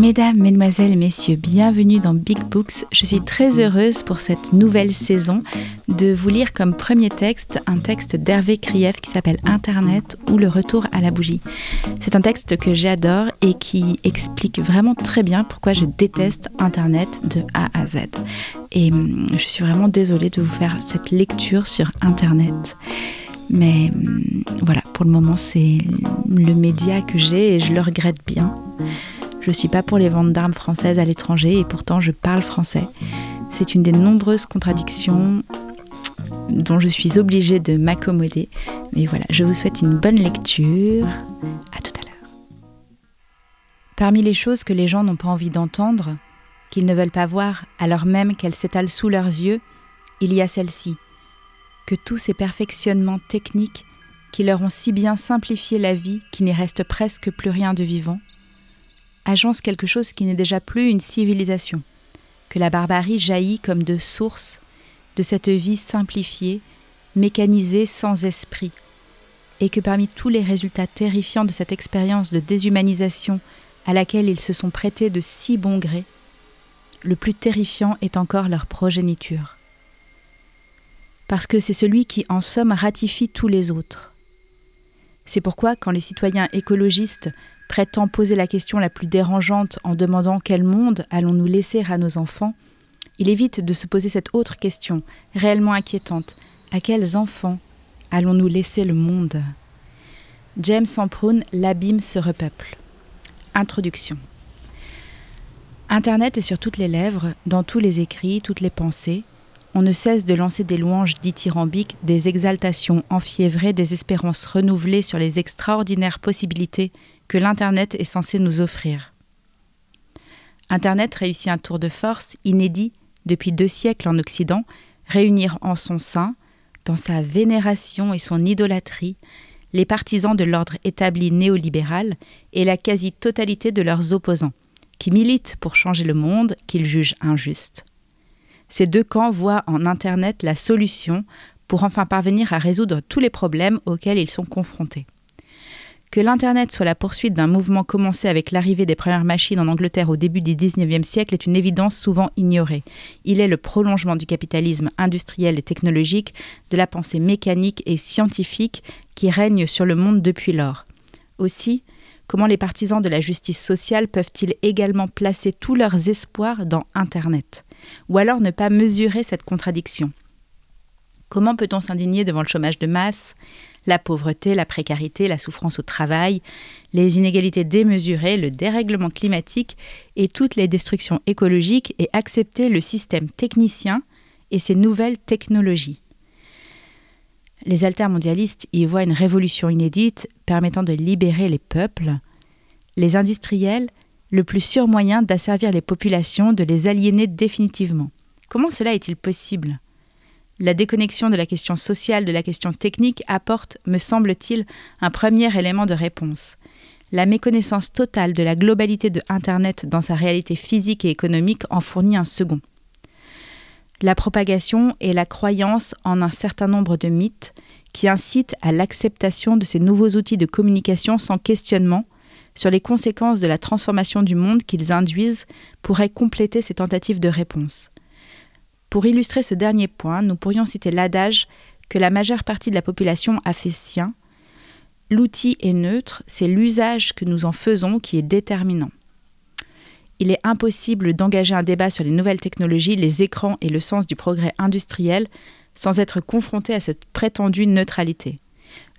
Mesdames, Mesdemoiselles, Messieurs, bienvenue dans Big Books. Je suis très heureuse pour cette nouvelle saison de vous lire comme premier texte un texte d'Hervé Krief qui s'appelle Internet ou le retour à la bougie. C'est un texte que j'adore et qui explique vraiment très bien pourquoi je déteste Internet de A à Z. Et hum, je suis vraiment désolée de vous faire cette lecture sur Internet. Mais hum, voilà, pour le moment, c'est le média que j'ai et je le regrette bien. Je ne suis pas pour les ventes d'armes françaises à l'étranger et pourtant je parle français. C'est une des nombreuses contradictions dont je suis obligée de m'accommoder. Mais voilà, je vous souhaite une bonne lecture. À tout à l'heure. Parmi les choses que les gens n'ont pas envie d'entendre, qu'ils ne veulent pas voir alors même qu'elles s'étalent sous leurs yeux, il y a celle-ci. Que tous ces perfectionnements techniques qui leur ont si bien simplifié la vie qu'il n'y reste presque plus rien de vivant, agence quelque chose qui n'est déjà plus une civilisation, que la barbarie jaillit comme de source de cette vie simplifiée, mécanisée sans esprit, et que parmi tous les résultats terrifiants de cette expérience de déshumanisation à laquelle ils se sont prêtés de si bon gré, le plus terrifiant est encore leur progéniture. Parce que c'est celui qui en somme ratifie tous les autres. C'est pourquoi quand les citoyens écologistes prétend poser la question la plus dérangeante en demandant quel monde allons-nous laisser à nos enfants, il évite de se poser cette autre question, réellement inquiétante. À quels enfants allons-nous laisser le monde? James Samproun, L'abîme se repeuple. Introduction. Internet est sur toutes les lèvres, dans tous les écrits, toutes les pensées. On ne cesse de lancer des louanges dithyrambiques, des exaltations enfiévrées, des espérances renouvelées sur les extraordinaires possibilités que l'Internet est censé nous offrir. Internet réussit un tour de force inédit depuis deux siècles en Occident, réunir en son sein, dans sa vénération et son idolâtrie, les partisans de l'ordre établi néolibéral et la quasi-totalité de leurs opposants, qui militent pour changer le monde qu'ils jugent injuste. Ces deux camps voient en Internet la solution pour enfin parvenir à résoudre tous les problèmes auxquels ils sont confrontés. Que l'Internet soit la poursuite d'un mouvement commencé avec l'arrivée des premières machines en Angleterre au début du XIXe siècle est une évidence souvent ignorée. Il est le prolongement du capitalisme industriel et technologique, de la pensée mécanique et scientifique qui règne sur le monde depuis lors. Aussi, comment les partisans de la justice sociale peuvent-ils également placer tous leurs espoirs dans Internet? Ou alors ne pas mesurer cette contradiction Comment peut-on s'indigner devant le chômage de masse, la pauvreté, la précarité, la souffrance au travail, les inégalités démesurées, le dérèglement climatique et toutes les destructions écologiques et accepter le système technicien et ses nouvelles technologies? Les altermondialistes y voient une révolution inédite permettant de libérer les peuples, les industriels, le plus sûr moyen d'asservir les populations, de les aliéner définitivement. Comment cela est-il possible? La déconnexion de la question sociale de la question technique apporte, me semble-t-il, un premier élément de réponse. La méconnaissance totale de la globalité de Internet dans sa réalité physique et économique en fournit un second. La propagation et la croyance en un certain nombre de mythes qui incitent à l'acceptation de ces nouveaux outils de communication sans questionnement sur les conséquences de la transformation du monde qu'ils induisent pourraient compléter ces tentatives de réponse. Pour illustrer ce dernier point, nous pourrions citer l'adage que la majeure partie de la population a fait sien. L'outil est neutre, c'est l'usage que nous en faisons qui est déterminant. Il est impossible d'engager un débat sur les nouvelles technologies, les écrans et le sens du progrès industriel sans être confronté à cette prétendue neutralité.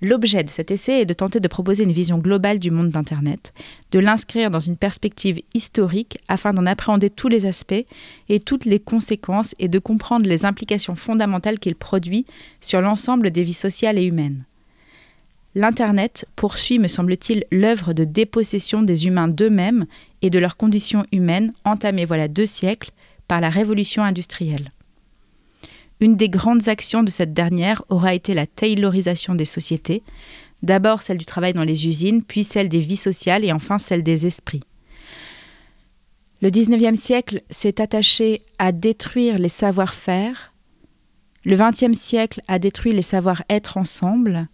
L'objet de cet essai est de tenter de proposer une vision globale du monde d'Internet, de l'inscrire dans une perspective historique afin d'en appréhender tous les aspects et toutes les conséquences et de comprendre les implications fondamentales qu'il produit sur l'ensemble des vies sociales et humaines. L'Internet poursuit, me semble-t-il, l'œuvre de dépossession des humains d'eux-mêmes et de leurs conditions humaines entamée voilà deux siècles par la révolution industrielle. Une des grandes actions de cette dernière aura été la taylorisation des sociétés, d'abord celle du travail dans les usines, puis celle des vies sociales et enfin celle des esprits. Le XIXe siècle s'est attaché à détruire les savoir-faire, le XXe siècle a détruit les savoir-être ensemble,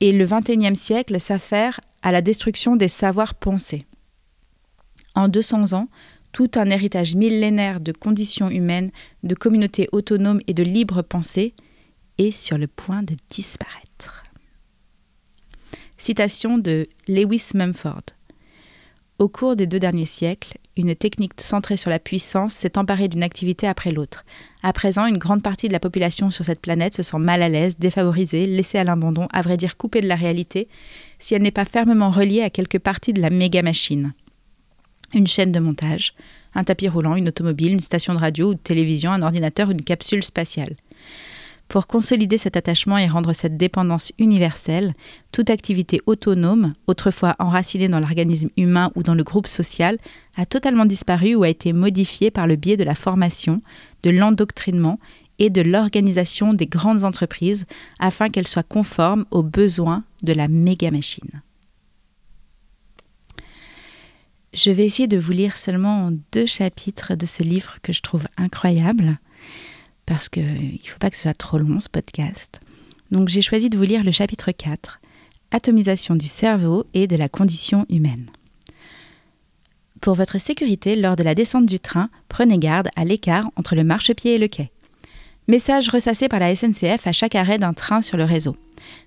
et le XXIe siècle s'affaire à la destruction des savoirs pensés. En 200 ans, tout un héritage millénaire de conditions humaines, de communautés autonomes et de libre pensée est sur le point de disparaître. Citation de Lewis Mumford. Au cours des deux derniers siècles, une technique centrée sur la puissance s'est emparée d'une activité après l'autre. À présent, une grande partie de la population sur cette planète se sent mal à l'aise, défavorisée, laissée à l'abandon, à vrai dire coupée de la réalité, si elle n'est pas fermement reliée à quelque partie de la méga machine. Une chaîne de montage, un tapis roulant, une automobile, une station de radio ou de télévision, un ordinateur, une capsule spatiale. Pour consolider cet attachement et rendre cette dépendance universelle, toute activité autonome, autrefois enracinée dans l'organisme humain ou dans le groupe social, a totalement disparu ou a été modifiée par le biais de la formation, de l'endoctrinement et de l'organisation des grandes entreprises afin qu'elles soient conformes aux besoins de la méga machine. Je vais essayer de vous lire seulement deux chapitres de ce livre que je trouve incroyable parce qu'il ne faut pas que ce soit trop long ce podcast. Donc j'ai choisi de vous lire le chapitre 4, Atomisation du cerveau et de la condition humaine. Pour votre sécurité, lors de la descente du train, prenez garde à l'écart entre le marchepied et le quai. Message ressassé par la SNCF à chaque arrêt d'un train sur le réseau.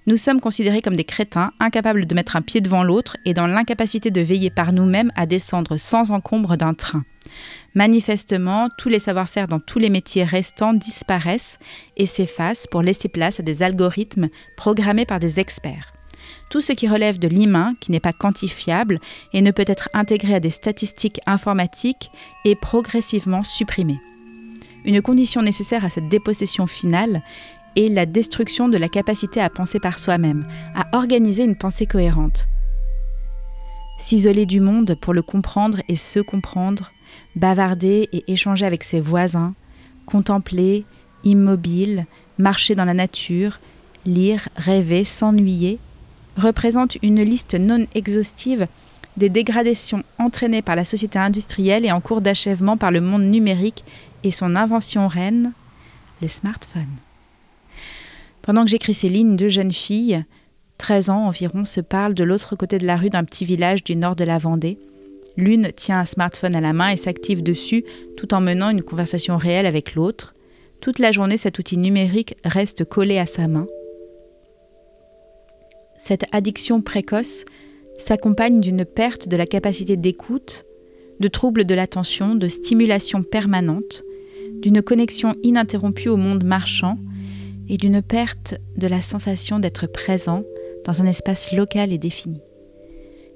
Nous sommes considérés comme des crétins, incapables de mettre un pied devant l'autre et dans l'incapacité de veiller par nous-mêmes à descendre sans encombre d'un train. Manifestement, tous les savoir-faire dans tous les métiers restants disparaissent et s'effacent pour laisser place à des algorithmes programmés par des experts. Tout ce qui relève de l'humain, qui n'est pas quantifiable et ne peut être intégré à des statistiques informatiques, est progressivement supprimé. Une condition nécessaire à cette dépossession finale est la destruction de la capacité à penser par soi-même, à organiser une pensée cohérente. S'isoler du monde pour le comprendre et se comprendre, bavarder et échanger avec ses voisins, contempler, immobile, marcher dans la nature, lire, rêver, s'ennuyer, représente une liste non exhaustive des dégradations entraînées par la société industrielle et en cours d'achèvement par le monde numérique et son invention reine, le smartphone. Pendant que j'écris ces lignes, deux jeunes filles, 13 ans environ, se parlent de l'autre côté de la rue d'un petit village du nord de la Vendée, L'une tient un smartphone à la main et s'active dessus tout en menant une conversation réelle avec l'autre. Toute la journée, cet outil numérique reste collé à sa main. Cette addiction précoce s'accompagne d'une perte de la capacité d'écoute, de troubles de l'attention, de stimulation permanente, d'une connexion ininterrompue au monde marchand et d'une perte de la sensation d'être présent dans un espace local et défini.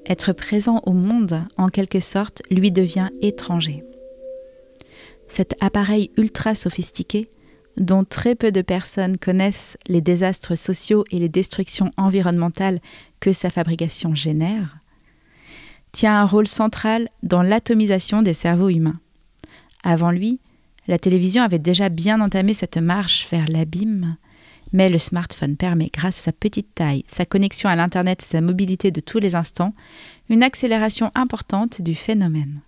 Être présent au monde, en quelque sorte, lui devient étranger. Cet appareil ultra sophistiqué, dont très peu de personnes connaissent les désastres sociaux et les destructions environnementales que sa fabrication génère, tient un rôle central dans l'atomisation des cerveaux humains. Avant lui, la télévision avait déjà bien entamé cette marche vers l'abîme mais le smartphone permet, grâce à sa petite taille, sa connexion à l'Internet et sa mobilité de tous les instants, une accélération importante du phénomène.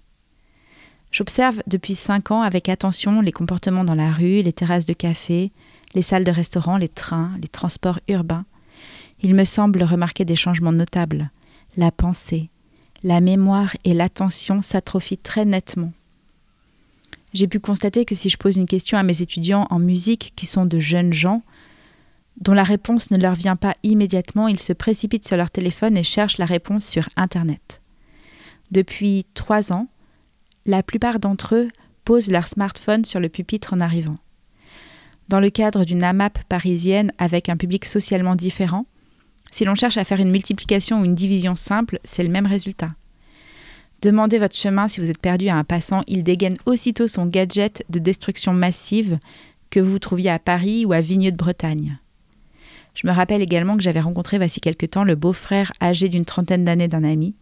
J'observe depuis cinq ans avec attention les comportements dans la rue, les terrasses de café, les salles de restaurant, les trains, les transports urbains. Il me semble remarquer des changements notables. La pensée, la mémoire et l'attention s'atrophient très nettement. J'ai pu constater que si je pose une question à mes étudiants en musique qui sont de jeunes gens, dont la réponse ne leur vient pas immédiatement, ils se précipitent sur leur téléphone et cherchent la réponse sur Internet. Depuis trois ans, la plupart d'entre eux posent leur smartphone sur le pupitre en arrivant. Dans le cadre d'une AMAP parisienne avec un public socialement différent, si l'on cherche à faire une multiplication ou une division simple, c'est le même résultat. Demandez votre chemin si vous êtes perdu à un passant, il dégaine aussitôt son gadget de destruction massive que vous trouviez à Paris ou à Vigneux de Bretagne. Je me rappelle également que j'avais rencontré voici quelque temps le beau-frère âgé d'une trentaine d'années d'un ami.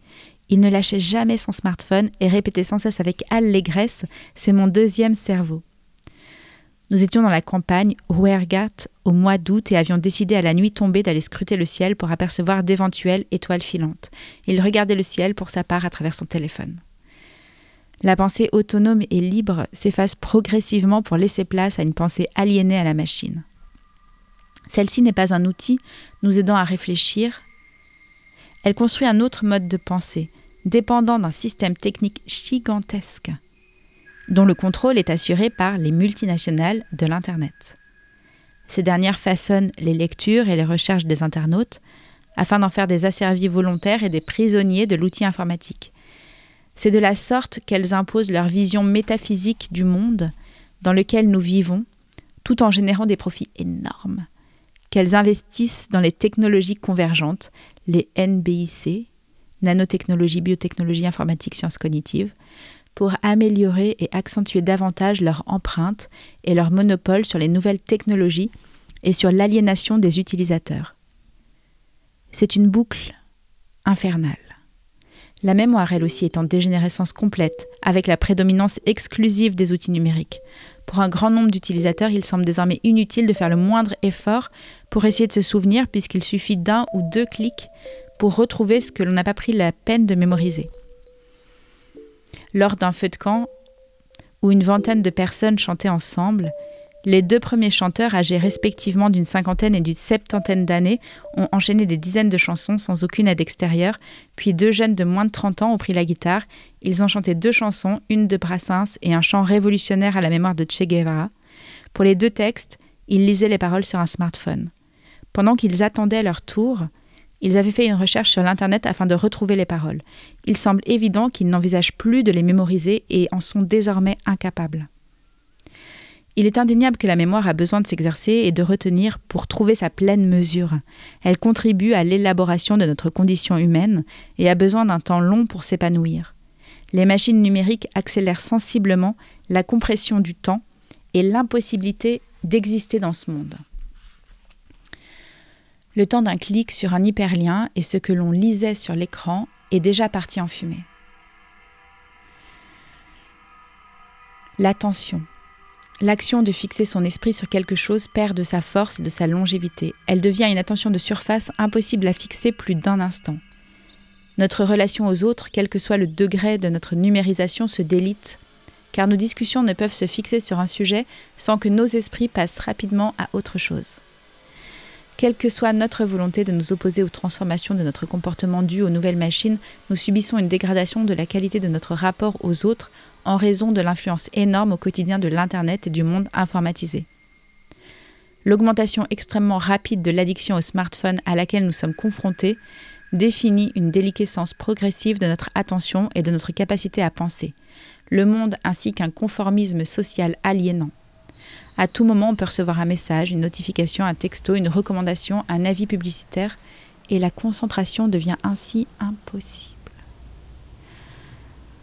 Il ne lâchait jamais son smartphone et répétait sans cesse avec allégresse C'est mon deuxième cerveau. Nous étions dans la campagne, Rouergat, au mois d'août et avions décidé à la nuit tombée d'aller scruter le ciel pour apercevoir d'éventuelles étoiles filantes. Il regardait le ciel pour sa part à travers son téléphone. La pensée autonome et libre s'efface progressivement pour laisser place à une pensée aliénée à la machine. Celle-ci n'est pas un outil nous aidant à réfléchir. Elle construit un autre mode de pensée, dépendant d'un système technique gigantesque, dont le contrôle est assuré par les multinationales de l'Internet. Ces dernières façonnent les lectures et les recherches des internautes afin d'en faire des asservis volontaires et des prisonniers de l'outil informatique. C'est de la sorte qu'elles imposent leur vision métaphysique du monde dans lequel nous vivons, tout en générant des profits énormes. Qu'elles investissent dans les technologies convergentes, les NBIC, nanotechnologie, biotechnologie, informatique, sciences cognitives, pour améliorer et accentuer davantage leur empreinte et leur monopole sur les nouvelles technologies et sur l'aliénation des utilisateurs. C'est une boucle infernale. La mémoire, elle aussi, est en dégénérescence complète, avec la prédominance exclusive des outils numériques. Pour un grand nombre d'utilisateurs, il semble désormais inutile de faire le moindre effort pour essayer de se souvenir, puisqu'il suffit d'un ou deux clics pour retrouver ce que l'on n'a pas pris la peine de mémoriser. Lors d'un feu de camp, où une vingtaine de personnes chantaient ensemble, les deux premiers chanteurs, âgés respectivement d'une cinquantaine et d'une septantaine d'années, ont enchaîné des dizaines de chansons sans aucune aide extérieure, puis deux jeunes de moins de 30 ans ont pris la guitare. Ils ont chanté deux chansons, une de Brassens et un chant révolutionnaire à la mémoire de Che Guevara. Pour les deux textes, ils lisaient les paroles sur un smartphone. Pendant qu'ils attendaient leur tour, ils avaient fait une recherche sur l'Internet afin de retrouver les paroles. Il semble évident qu'ils n'envisagent plus de les mémoriser et en sont désormais incapables. Il est indéniable que la mémoire a besoin de s'exercer et de retenir pour trouver sa pleine mesure. Elle contribue à l'élaboration de notre condition humaine et a besoin d'un temps long pour s'épanouir. Les machines numériques accélèrent sensiblement la compression du temps et l'impossibilité d'exister dans ce monde. Le temps d'un clic sur un hyperlien et ce que l'on lisait sur l'écran est déjà parti en fumée. L'attention. L'action de fixer son esprit sur quelque chose perd de sa force et de sa longévité. Elle devient une attention de surface impossible à fixer plus d'un instant. Notre relation aux autres, quel que soit le degré de notre numérisation, se délite, car nos discussions ne peuvent se fixer sur un sujet sans que nos esprits passent rapidement à autre chose. Quelle que soit notre volonté de nous opposer aux transformations de notre comportement dues aux nouvelles machines, nous subissons une dégradation de la qualité de notre rapport aux autres en raison de l'influence énorme au quotidien de l'Internet et du monde informatisé. L'augmentation extrêmement rapide de l'addiction au smartphone à laquelle nous sommes confrontés définit une déliquescence progressive de notre attention et de notre capacité à penser, le monde ainsi qu'un conformisme social aliénant. À tout moment, on peut recevoir un message, une notification, un texto, une recommandation, un avis publicitaire, et la concentration devient ainsi impossible.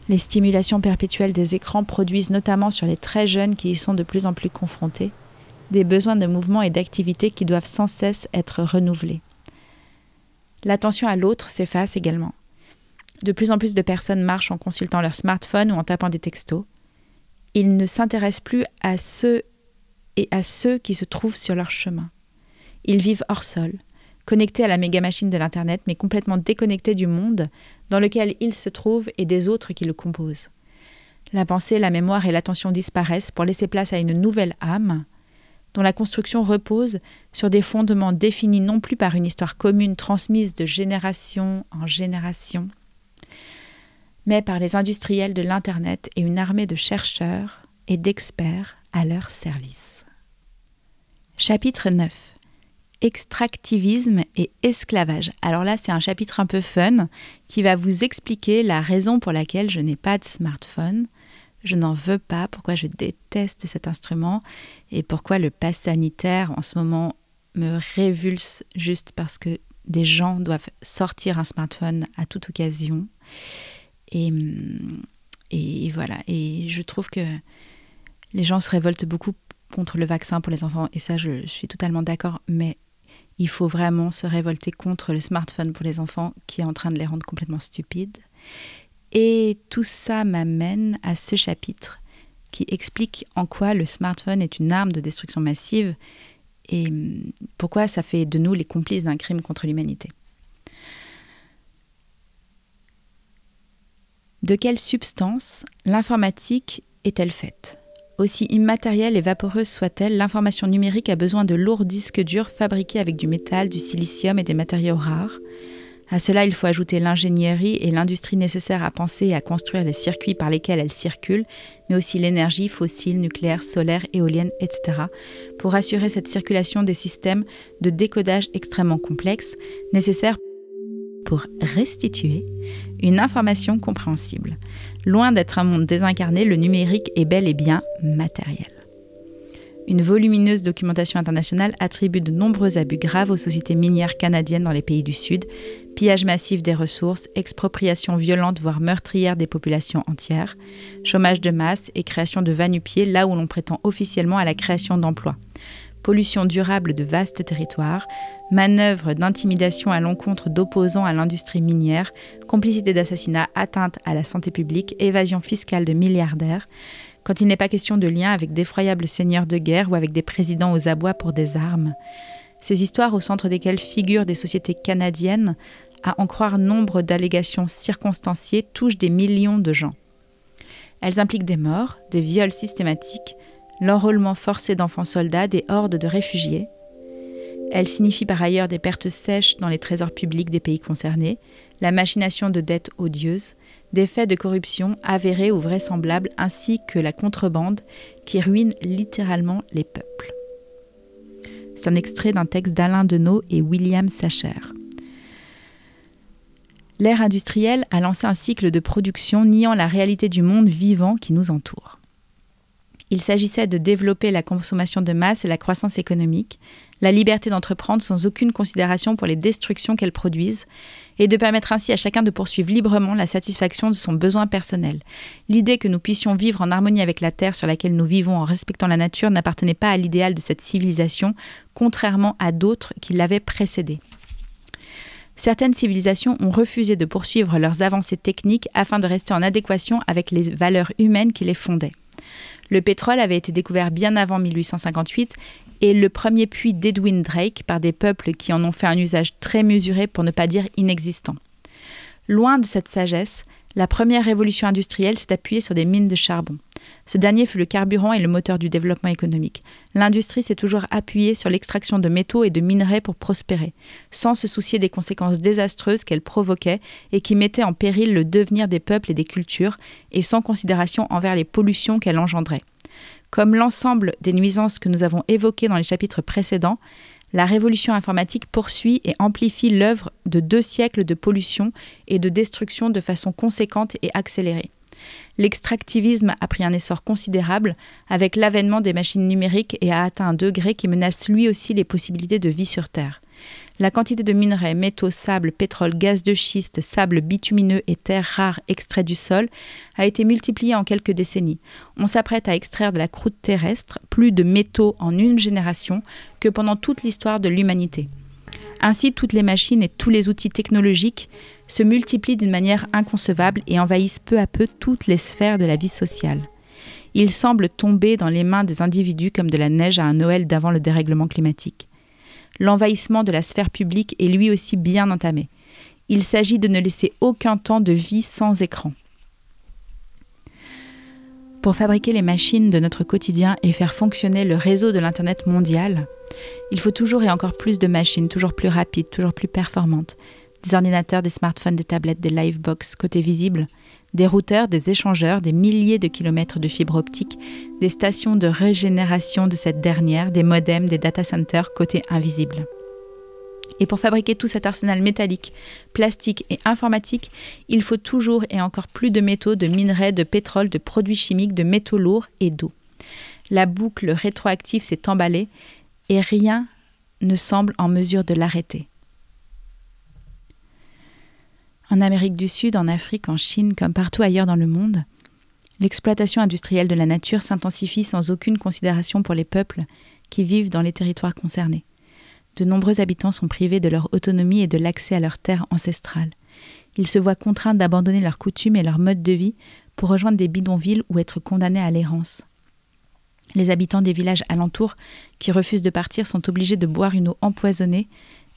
Les stimulations perpétuelles des écrans produisent notamment sur les très jeunes qui y sont de plus en plus confrontés des besoins de mouvement et d'activité qui doivent sans cesse être renouvelés. L'attention à l'autre s'efface également. De plus en plus de personnes marchent en consultant leur smartphone ou en tapant des textos. Ils ne s'intéressent plus à ceux et à ceux qui se trouvent sur leur chemin. Ils vivent hors sol, connectés à la méga machine de l'Internet, mais complètement déconnectés du monde dans lequel ils se trouvent et des autres qui le composent. La pensée, la mémoire et l'attention disparaissent pour laisser place à une nouvelle âme, dont la construction repose sur des fondements définis non plus par une histoire commune transmise de génération en génération, mais par les industriels de l'Internet et une armée de chercheurs et d'experts à leur service. Chapitre 9 Extractivisme et esclavage. Alors là, c'est un chapitre un peu fun qui va vous expliquer la raison pour laquelle je n'ai pas de smartphone. Je n'en veux pas, pourquoi je déteste cet instrument et pourquoi le pass sanitaire en ce moment me révulse juste parce que des gens doivent sortir un smartphone à toute occasion. Et, et voilà, et je trouve que les gens se révoltent beaucoup contre le vaccin pour les enfants, et ça je, suis totalement d'accord, mais il faut vraiment se révolter contre le smartphone pour les enfants qui est en train de les rendre complètement stupides. Et tout ça m'amène à ce chapitre qui explique en quoi le smartphone est une arme de destruction massive et hum, pourquoi ça fait de nous les complices d'un crime contre l'humanité. De quelle substance l'informatique est-elle faite? Aussi immatérielle et vaporeuse soit-elle, l'information numérique a besoin de lourds disques durs fabriqués avec du métal, du silicium et des matériaux rares. À cela, il faut ajouter l'ingénierie et l'industrie nécessaires à penser et à construire les circuits par lesquels elles circulent, mais aussi l'énergie fossile, nucléaire, solaire, éolienne, etc., pour assurer cette circulation des systèmes de décodage extrêmement complexes, nécessaires pour restituer une information compréhensible. Loin d'être un monde désincarné, le numérique est bel et bien matériel. Une volumineuse documentation internationale attribue de nombreux abus graves aux sociétés minières canadiennes dans les pays du Sud, pillage massif des ressources, expropriation violente voire meurtrière des populations entières, chômage de masse et création de vanupiers là où l'on prétend officiellement à la création d'emplois, pollution durable de vastes territoires, manœuvres d'intimidation à l'encontre d'opposants à l'industrie minière, complicité d'assassinats, atteinte à la santé publique, évasion fiscale de milliardaires, quand il n'est pas question de lien avec d'effroyables seigneurs de guerre ou avec des présidents aux abois pour des armes. Ces histoires au centre desquelles figurent des sociétés canadiennes, à en croire nombre d'allégations circonstanciées, touchent des millions de gens. Elles impliquent des morts, des viols systématiques, l'enrôlement forcé d'enfants soldats, des hordes de réfugiés. Elles signifient par ailleurs des pertes sèches dans les trésors publics des pays concernés, la machination de dettes odieuses, des faits de corruption avérés ou vraisemblables ainsi que la contrebande qui ruine littéralement les peuples. C'est un extrait d'un texte d'Alain Deneau et William Sacher. L'ère industrielle a lancé un cycle de production niant la réalité du monde vivant qui nous entoure. Il s'agissait de développer la consommation de masse et la croissance économique, la liberté d'entreprendre sans aucune considération pour les destructions qu'elles produisent, et de permettre ainsi à chacun de poursuivre librement la satisfaction de son besoin personnel. L'idée que nous puissions vivre en harmonie avec la terre sur laquelle nous vivons en respectant la nature n'appartenait pas à l'idéal de cette civilisation, contrairement à d'autres qui l'avaient précédée. Certaines civilisations ont refusé de poursuivre leurs avancées techniques afin de rester en adéquation avec les valeurs humaines qui les fondaient. Le pétrole avait été découvert bien avant 1858 et le premier puits d'Edwin Drake par des peuples qui en ont fait un usage très mesuré pour ne pas dire inexistant. Loin de cette sagesse, la première révolution industrielle s'est appuyée sur des mines de charbon. Ce dernier fut le carburant et le moteur du développement économique. L'industrie s'est toujours appuyée sur l'extraction de métaux et de minerais pour prospérer, sans se soucier des conséquences désastreuses qu'elle provoquait et qui mettaient en péril le devenir des peuples et des cultures, et sans considération envers les pollutions qu'elle engendrait. Comme l'ensemble des nuisances que nous avons évoquées dans les chapitres précédents, la révolution informatique poursuit et amplifie l'œuvre de deux siècles de pollution et de destruction de façon conséquente et accélérée. L'extractivisme a pris un essor considérable avec l'avènement des machines numériques et a atteint un degré qui menace lui aussi les possibilités de vie sur Terre. La quantité de minerais, métaux, sable, pétrole, gaz de schiste, sable bitumineux et terres rares extraits du sol a été multipliée en quelques décennies. On s'apprête à extraire de la croûte terrestre plus de métaux en une génération que pendant toute l'histoire de l'humanité. Ainsi, toutes les machines et tous les outils technologiques se multiplient d'une manière inconcevable et envahissent peu à peu toutes les sphères de la vie sociale. Ils semblent tomber dans les mains des individus comme de la neige à un Noël d'avant le dérèglement climatique l'envahissement de la sphère publique est lui aussi bien entamé. Il s'agit de ne laisser aucun temps de vie sans écran. Pour fabriquer les machines de notre quotidien et faire fonctionner le réseau de l'Internet mondial, il faut toujours et encore plus de machines, toujours plus rapides, toujours plus performantes. Des ordinateurs, des smartphones, des tablettes, des livebox côté visible, des routeurs, des échangeurs, des milliers de kilomètres de fibres optiques, des stations de régénération de cette dernière, des modems, des data centers côté invisible. Et pour fabriquer tout cet arsenal métallique, plastique et informatique, il faut toujours et encore plus de métaux, de minerais, de pétrole, de produits chimiques, de métaux lourds et d'eau. La boucle rétroactive s'est emballée et rien ne semble en mesure de l'arrêter. En Amérique du Sud, en Afrique, en Chine, comme partout ailleurs dans le monde, l'exploitation industrielle de la nature s'intensifie sans aucune considération pour les peuples qui vivent dans les territoires concernés. De nombreux habitants sont privés de leur autonomie et de l'accès à leurs terres ancestrales. Ils se voient contraints d'abandonner leurs coutumes et leur mode de vie pour rejoindre des bidonvilles ou être condamnés à l'errance. Les habitants des villages alentours qui refusent de partir sont obligés de boire une eau empoisonnée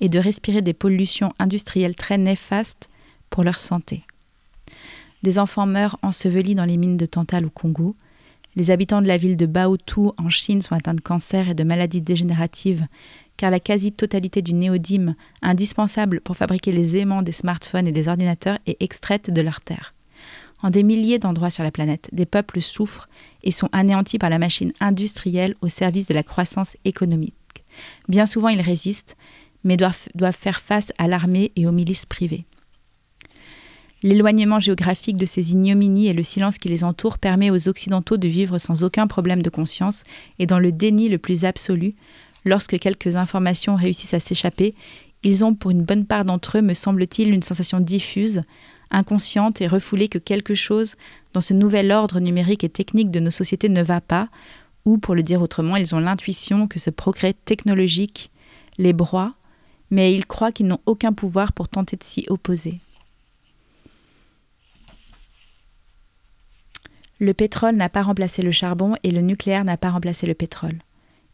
et de respirer des pollutions industrielles très néfastes pour leur santé. Des enfants meurent ensevelis dans les mines de Tantal au Congo. Les habitants de la ville de Baotou en Chine sont atteints de cancer et de maladies dégénératives car la quasi-totalité du néodyme, indispensable pour fabriquer les aimants des smartphones et des ordinateurs, est extraite de leur terre. En des milliers d'endroits sur la planète, des peuples souffrent et sont anéantis par la machine industrielle au service de la croissance économique. Bien souvent, ils résistent, mais doivent, doivent faire face à l'armée et aux milices privées. L'éloignement géographique de ces ignominies et le silence qui les entoure permet aux Occidentaux de vivre sans aucun problème de conscience et dans le déni le plus absolu. Lorsque quelques informations réussissent à s'échapper, ils ont pour une bonne part d'entre eux, me semble-t-il, une sensation diffuse, inconsciente et refoulée que quelque chose dans ce nouvel ordre numérique et technique de nos sociétés ne va pas, ou pour le dire autrement, ils ont l'intuition que ce progrès technologique les broie, mais ils croient qu'ils n'ont aucun pouvoir pour tenter de s'y opposer. Le pétrole n'a pas remplacé le charbon et le nucléaire n'a pas remplacé le pétrole.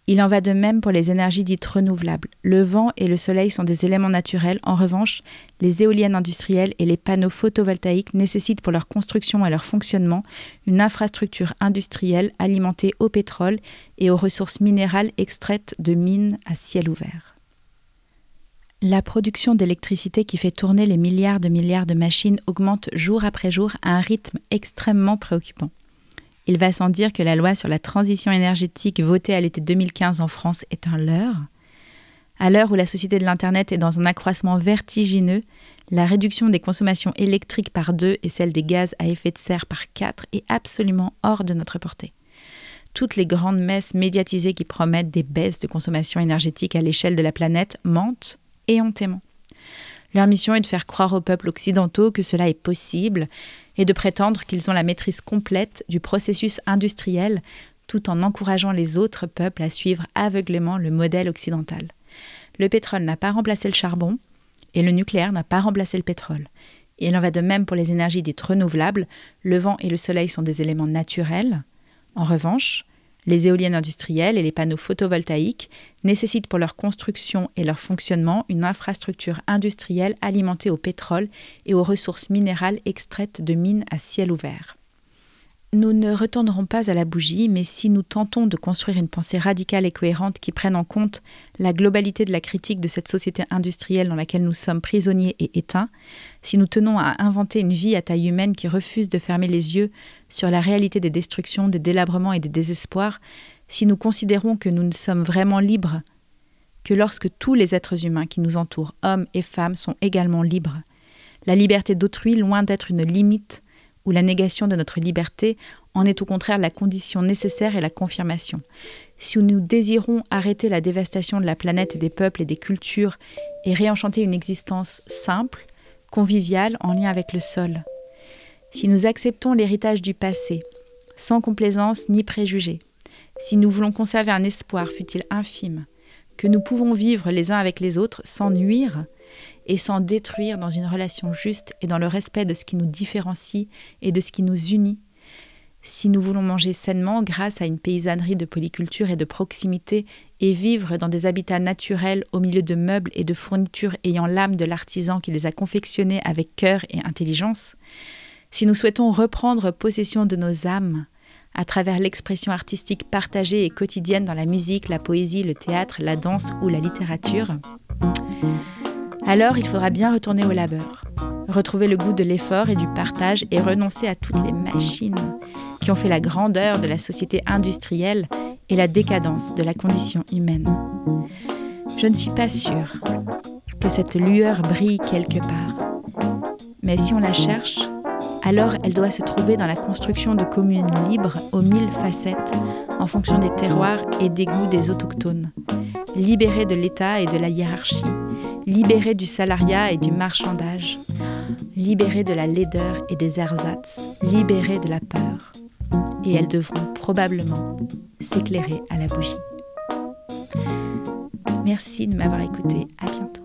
Il en va de même pour les énergies dites renouvelables. Le vent et le soleil sont des éléments naturels. En revanche, les éoliennes industrielles et les panneaux photovoltaïques nécessitent pour leur construction et leur fonctionnement une infrastructure industrielle alimentée au pétrole et aux ressources minérales extraites de mines à ciel ouvert. La production d'électricité qui fait tourner les milliards de milliards de machines augmente jour après jour à un rythme extrêmement préoccupant. Il va sans dire que la loi sur la transition énergétique votée à l'été 2015 en France est un leurre. À l'heure où la société de l'Internet est dans un accroissement vertigineux, la réduction des consommations électriques par deux et celle des gaz à effet de serre par quatre est absolument hors de notre portée. Toutes les grandes messes médiatisées qui promettent des baisses de consommation énergétique à l'échelle de la planète mentent éhontément. Leur mission est de faire croire aux peuples occidentaux que cela est possible et de prétendre qu'ils ont la maîtrise complète du processus industriel tout en encourageant les autres peuples à suivre aveuglément le modèle occidental. Le pétrole n'a pas remplacé le charbon et le nucléaire n'a pas remplacé le pétrole. Il en va de même pour les énergies dites renouvelables. Le vent et le soleil sont des éléments naturels. En revanche, les éoliennes industrielles et les panneaux photovoltaïques nécessitent pour leur construction et leur fonctionnement une infrastructure industrielle alimentée au pétrole et aux ressources minérales extraites de mines à ciel ouvert. Nous ne retournerons pas à la bougie, mais si nous tentons de construire une pensée radicale et cohérente qui prenne en compte la globalité de la critique de cette société industrielle dans laquelle nous sommes prisonniers et éteints, si nous tenons à inventer une vie à taille humaine qui refuse de fermer les yeux sur la réalité des destructions, des délabrements et des désespoirs, si nous considérons que nous ne sommes vraiment libres que lorsque tous les êtres humains qui nous entourent, hommes et femmes, sont également libres. La liberté d'autrui, loin d'être une limite, où la négation de notre liberté en est au contraire la condition nécessaire et la confirmation. Si nous désirons arrêter la dévastation de la planète et des peuples et des cultures et réenchanter une existence simple, conviviale, en lien avec le sol, si nous acceptons l'héritage du passé, sans complaisance ni préjugés, si nous voulons conserver un espoir, fût-il infime, que nous pouvons vivre les uns avec les autres sans nuire, et sans détruire dans une relation juste et dans le respect de ce qui nous différencie et de ce qui nous unit. Si nous voulons manger sainement grâce à une paysannerie de polyculture et de proximité et vivre dans des habitats naturels au milieu de meubles et de fournitures ayant l'âme de l'artisan qui les a confectionnés avec cœur et intelligence, si nous souhaitons reprendre possession de nos âmes à travers l'expression artistique partagée et quotidienne dans la musique, la poésie, le théâtre, la danse ou la littérature, alors il faudra bien retourner au labeur, retrouver le goût de l'effort et du partage et renoncer à toutes les machines qui ont fait la grandeur de la société industrielle et la décadence de la condition humaine. Je ne suis pas sûre que cette lueur brille quelque part, mais si on la cherche, alors elle doit se trouver dans la construction de communes libres aux mille facettes en fonction des terroirs et des goûts des autochtones, libérées de l'État et de la hiérarchie, libérés du salariat et du marchandage, libérés de la laideur et des ersatz, libérés de la peur. Et elles devront probablement s'éclairer à la bougie. Merci de m'avoir écouté. À bientôt.